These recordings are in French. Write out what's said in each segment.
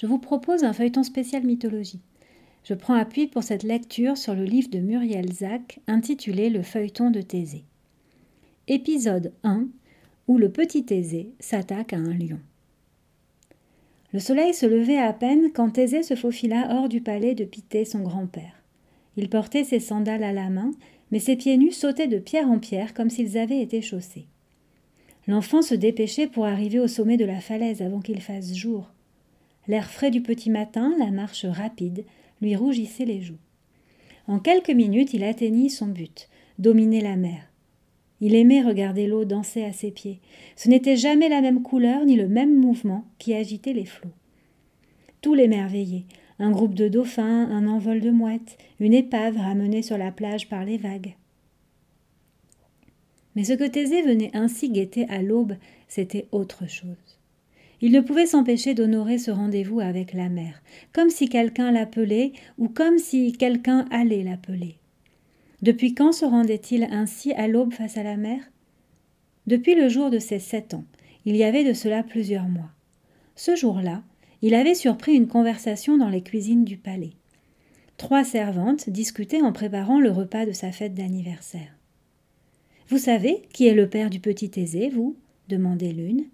je vous propose un feuilleton spécial mythologie. Je prends appui pour cette lecture sur le livre de Muriel Zac intitulé Le feuilleton de Thésée. Épisode 1 où le petit Thésée s'attaque à un lion. Le soleil se levait à peine quand Thésée se faufila hors du palais de Pithée, son grand-père. Il portait ses sandales à la main, mais ses pieds nus sautaient de pierre en pierre comme s'ils avaient été chaussés. L'enfant se dépêchait pour arriver au sommet de la falaise avant qu'il fasse jour. L'air frais du petit matin, la marche rapide, lui rougissait les joues. En quelques minutes, il atteignit son but, dominer la mer. Il aimait regarder l'eau danser à ses pieds. Ce n'était jamais la même couleur ni le même mouvement qui agitait les flots. Tout l'émerveillait. Un groupe de dauphins, un envol de mouettes, une épave ramenée sur la plage par les vagues. Mais ce que Thésée venait ainsi guetter à l'aube, c'était autre chose. Il ne pouvait s'empêcher d'honorer ce rendez-vous avec la mer, comme si quelqu'un l'appelait ou comme si quelqu'un allait l'appeler. Depuis quand se rendait-il ainsi à l'aube face à la mer Depuis le jour de ses sept ans, il y avait de cela plusieurs mois. Ce jour-là, il avait surpris une conversation dans les cuisines du palais. Trois servantes discutaient en préparant le repas de sa fête d'anniversaire. Vous savez qui est le père du petit Thésée, vous demandait l'une.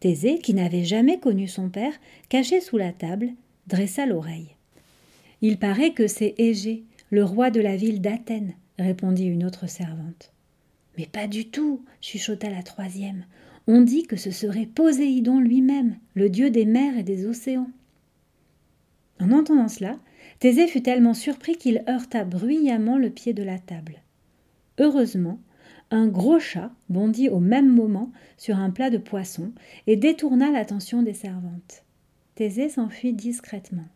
Thésée, qui n'avait jamais connu son père, caché sous la table, dressa l'oreille. Il paraît que c'est Égée, le roi de la ville d'Athènes, répondit une autre servante. Mais pas du tout, chuchota la troisième. On dit que ce serait Poséidon lui-même, le dieu des mers et des océans. En entendant cela, Thésée fut tellement surpris qu'il heurta bruyamment le pied de la table. Heureusement, un gros chat bondit au même moment sur un plat de poisson et détourna l'attention des servantes. Thésée s'enfuit discrètement.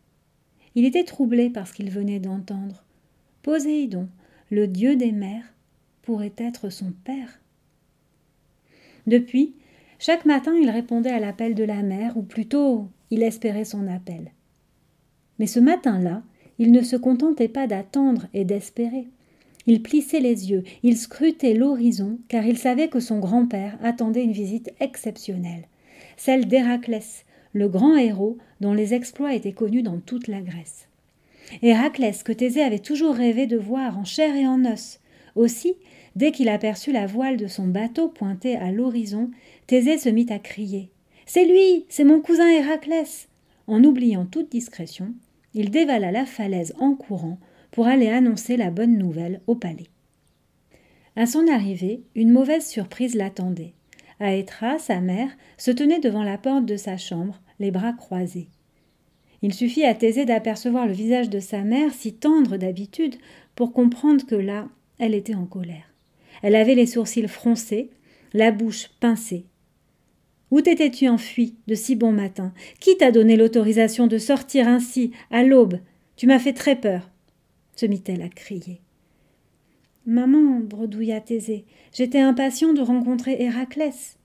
Il était troublé par ce qu'il venait d'entendre. Poséidon, le dieu des mers, pourrait être son père. Depuis, chaque matin il répondait à l'appel de la mer, ou plutôt il espérait son appel. Mais ce matin-là, il ne se contentait pas d'attendre et d'espérer. Il plissait les yeux, il scrutait l'horizon, car il savait que son grand-père attendait une visite exceptionnelle, celle d'Héraclès, le grand héros dont les exploits étaient connus dans toute la Grèce. Héraclès que Thésée avait toujours rêvé de voir en chair et en os. Aussi, dès qu'il aperçut la voile de son bateau pointée à l'horizon, Thésée se mit à crier. C'est lui. C'est mon cousin Héraclès. En oubliant toute discrétion, il dévala la falaise en courant pour aller annoncer la bonne nouvelle au palais. À son arrivée, une mauvaise surprise l'attendait. Aétra, sa mère, se tenait devant la porte de sa chambre, les bras croisés. Il suffit à Thésée d'apercevoir le visage de sa mère, si tendre d'habitude, pour comprendre que là, elle était en colère. Elle avait les sourcils froncés, la bouche pincée. Où t'étais-tu enfui de si bon matin? Qui t'a donné l'autorisation de sortir ainsi, à l'aube? Tu m'as fait très peur se mit-elle à crier. Maman, bredouilla Thésée, j'étais impatient de rencontrer Héraclès.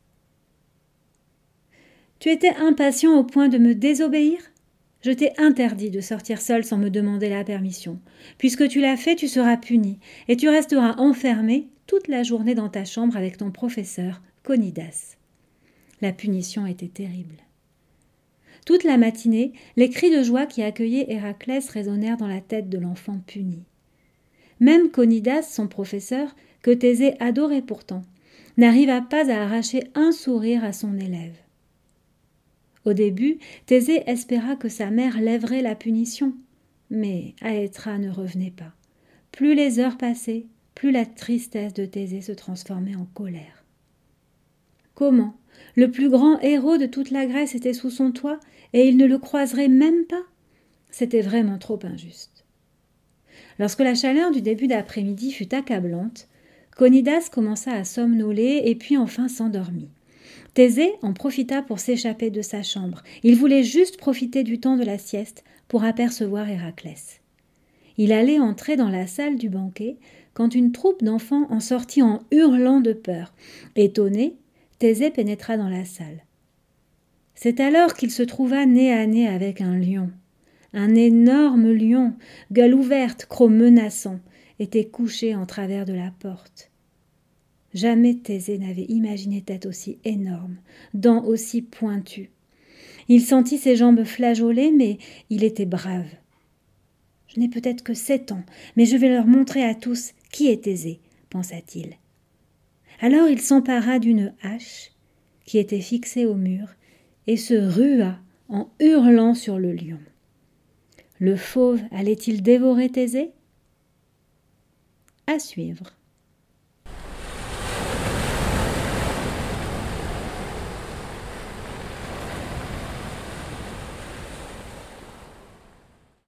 Tu étais impatient au point de me désobéir? Je t'ai interdit de sortir seul sans me demander la permission. Puisque tu l'as fait, tu seras puni, et tu resteras enfermé toute la journée dans ta chambre avec ton professeur, Conidas. La punition était terrible. Toute la matinée, les cris de joie qui accueillaient Héraclès résonnèrent dans la tête de l'enfant puni. Même Conidas, son professeur, que Thésée adorait pourtant, n'arriva pas à arracher un sourire à son élève. Au début, Thésée espéra que sa mère lèverait la punition, mais Aétra ne revenait pas. Plus les heures passaient, plus la tristesse de Thésée se transformait en colère. Comment? Le plus grand héros de toute la Grèce était sous son toit, et il ne le croiserait même pas. C'était vraiment trop injuste. Lorsque la chaleur du début d'après-midi fut accablante, Conidas commença à somnoler et puis enfin s'endormit. Thésée en profita pour s'échapper de sa chambre. Il voulait juste profiter du temps de la sieste pour apercevoir Héraclès. Il allait entrer dans la salle du banquet quand une troupe d'enfants en sortit en hurlant de peur. Étonné, Thésée pénétra dans la salle. C'est alors qu'il se trouva nez à nez avec un lion. Un énorme lion, gueule ouverte, croc menaçant, était couché en travers de la porte. Jamais Thésée n'avait imaginé tête aussi énorme, dents aussi pointues. Il sentit ses jambes flageoler, mais il était brave. Je n'ai peut-être que sept ans, mais je vais leur montrer à tous qui est Thésée, pensa-t-il. Alors il s'empara d'une hache qui était fixée au mur et se rua en hurlant sur le lion. Le fauve allait-il dévorer Thésée? À suivre.